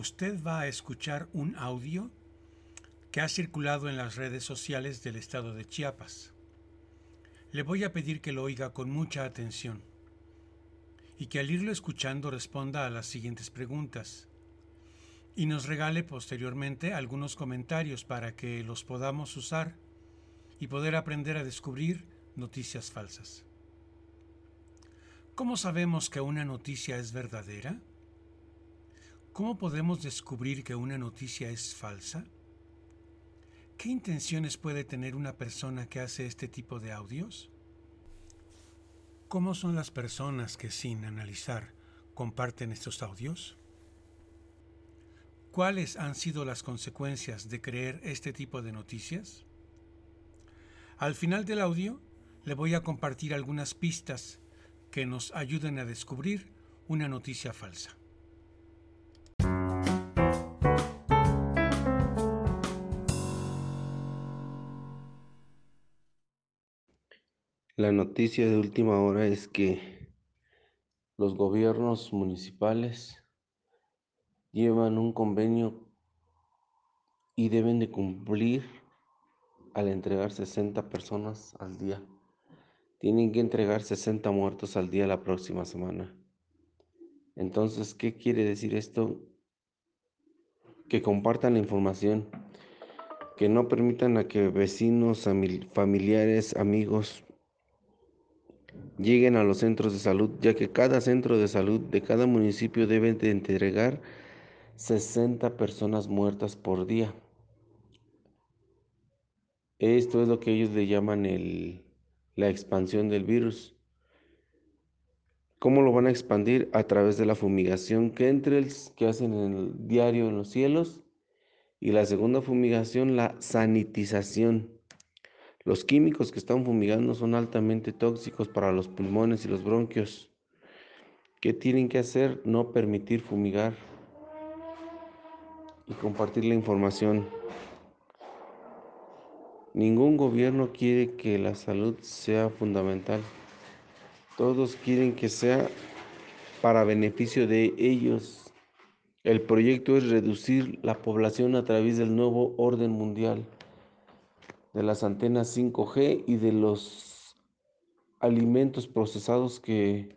usted va a escuchar un audio que ha circulado en las redes sociales del estado de Chiapas. Le voy a pedir que lo oiga con mucha atención y que al irlo escuchando responda a las siguientes preguntas y nos regale posteriormente algunos comentarios para que los podamos usar y poder aprender a descubrir noticias falsas. ¿Cómo sabemos que una noticia es verdadera? ¿Cómo podemos descubrir que una noticia es falsa? ¿Qué intenciones puede tener una persona que hace este tipo de audios? ¿Cómo son las personas que sin analizar comparten estos audios? ¿Cuáles han sido las consecuencias de creer este tipo de noticias? Al final del audio le voy a compartir algunas pistas que nos ayuden a descubrir una noticia falsa. La noticia de última hora es que los gobiernos municipales llevan un convenio y deben de cumplir al entregar 60 personas al día. Tienen que entregar 60 muertos al día la próxima semana. Entonces, ¿qué quiere decir esto? Que compartan la información, que no permitan a que vecinos, familiares, amigos lleguen a los centros de salud, ya que cada centro de salud de cada municipio debe de entregar 60 personas muertas por día. Esto es lo que ellos le llaman el, la expansión del virus. ¿Cómo lo van a expandir? A través de la fumigación que hacen en el diario en los cielos. Y la segunda fumigación, la sanitización. Los químicos que están fumigando son altamente tóxicos para los pulmones y los bronquios. ¿Qué tienen que hacer? No permitir fumigar y compartir la información. Ningún gobierno quiere que la salud sea fundamental. Todos quieren que sea para beneficio de ellos. El proyecto es reducir la población a través del nuevo orden mundial, de las antenas 5G y de los alimentos procesados que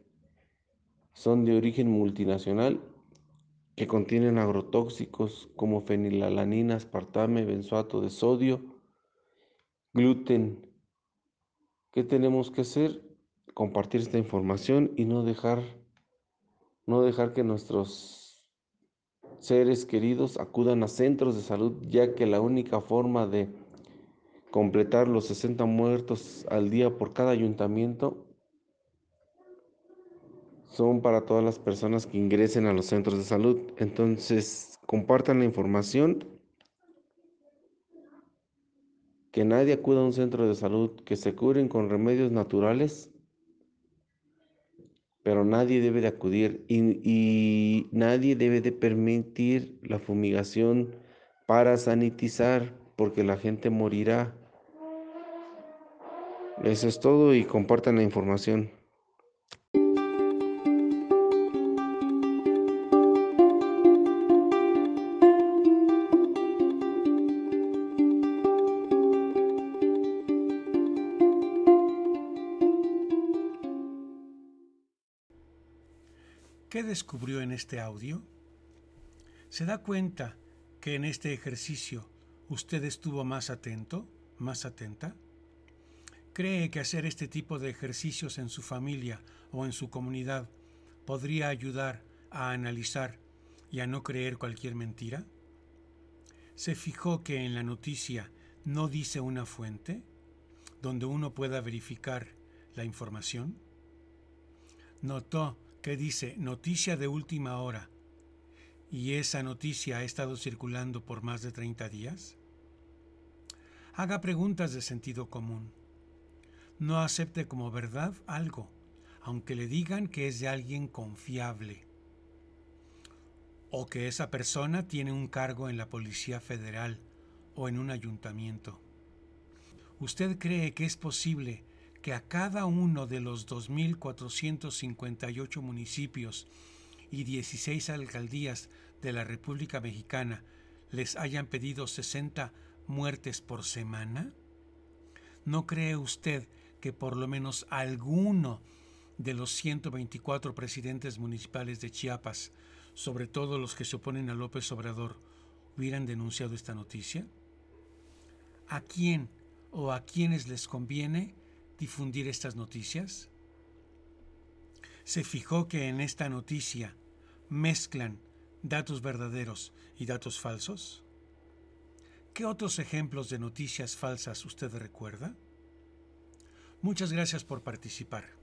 son de origen multinacional que contienen agrotóxicos como fenilalanina, aspartame, benzoato de sodio, gluten. ¿Qué tenemos que hacer? Compartir esta información y no dejar no dejar que nuestros seres queridos acudan a centros de salud, ya que la única forma de completar los 60 muertos al día por cada ayuntamiento son para todas las personas que ingresen a los centros de salud. Entonces, compartan la información. Que nadie acuda a un centro de salud, que se curen con remedios naturales, pero nadie debe de acudir y, y nadie debe de permitir la fumigación para sanitizar, porque la gente morirá. Eso es todo y compartan la información. ¿Qué descubrió en este audio? ¿Se da cuenta que en este ejercicio usted estuvo más atento, más atenta? ¿Cree que hacer este tipo de ejercicios en su familia o en su comunidad podría ayudar a analizar y a no creer cualquier mentira? ¿Se fijó que en la noticia no dice una fuente donde uno pueda verificar la información? ¿Notó que dice noticia de última hora y esa noticia ha estado circulando por más de 30 días? Haga preguntas de sentido común. No acepte como verdad algo, aunque le digan que es de alguien confiable o que esa persona tiene un cargo en la Policía Federal o en un ayuntamiento. ¿Usted cree que es posible que a cada uno de los 2.458 municipios y 16 alcaldías de la República Mexicana les hayan pedido 60 muertes por semana? ¿No cree usted que por lo menos alguno de los 124 presidentes municipales de Chiapas, sobre todo los que se oponen a López Obrador, hubieran denunciado esta noticia? ¿A quién o a quiénes les conviene difundir estas noticias? ¿Se fijó que en esta noticia mezclan datos verdaderos y datos falsos? ¿Qué otros ejemplos de noticias falsas usted recuerda? Muchas gracias por participar.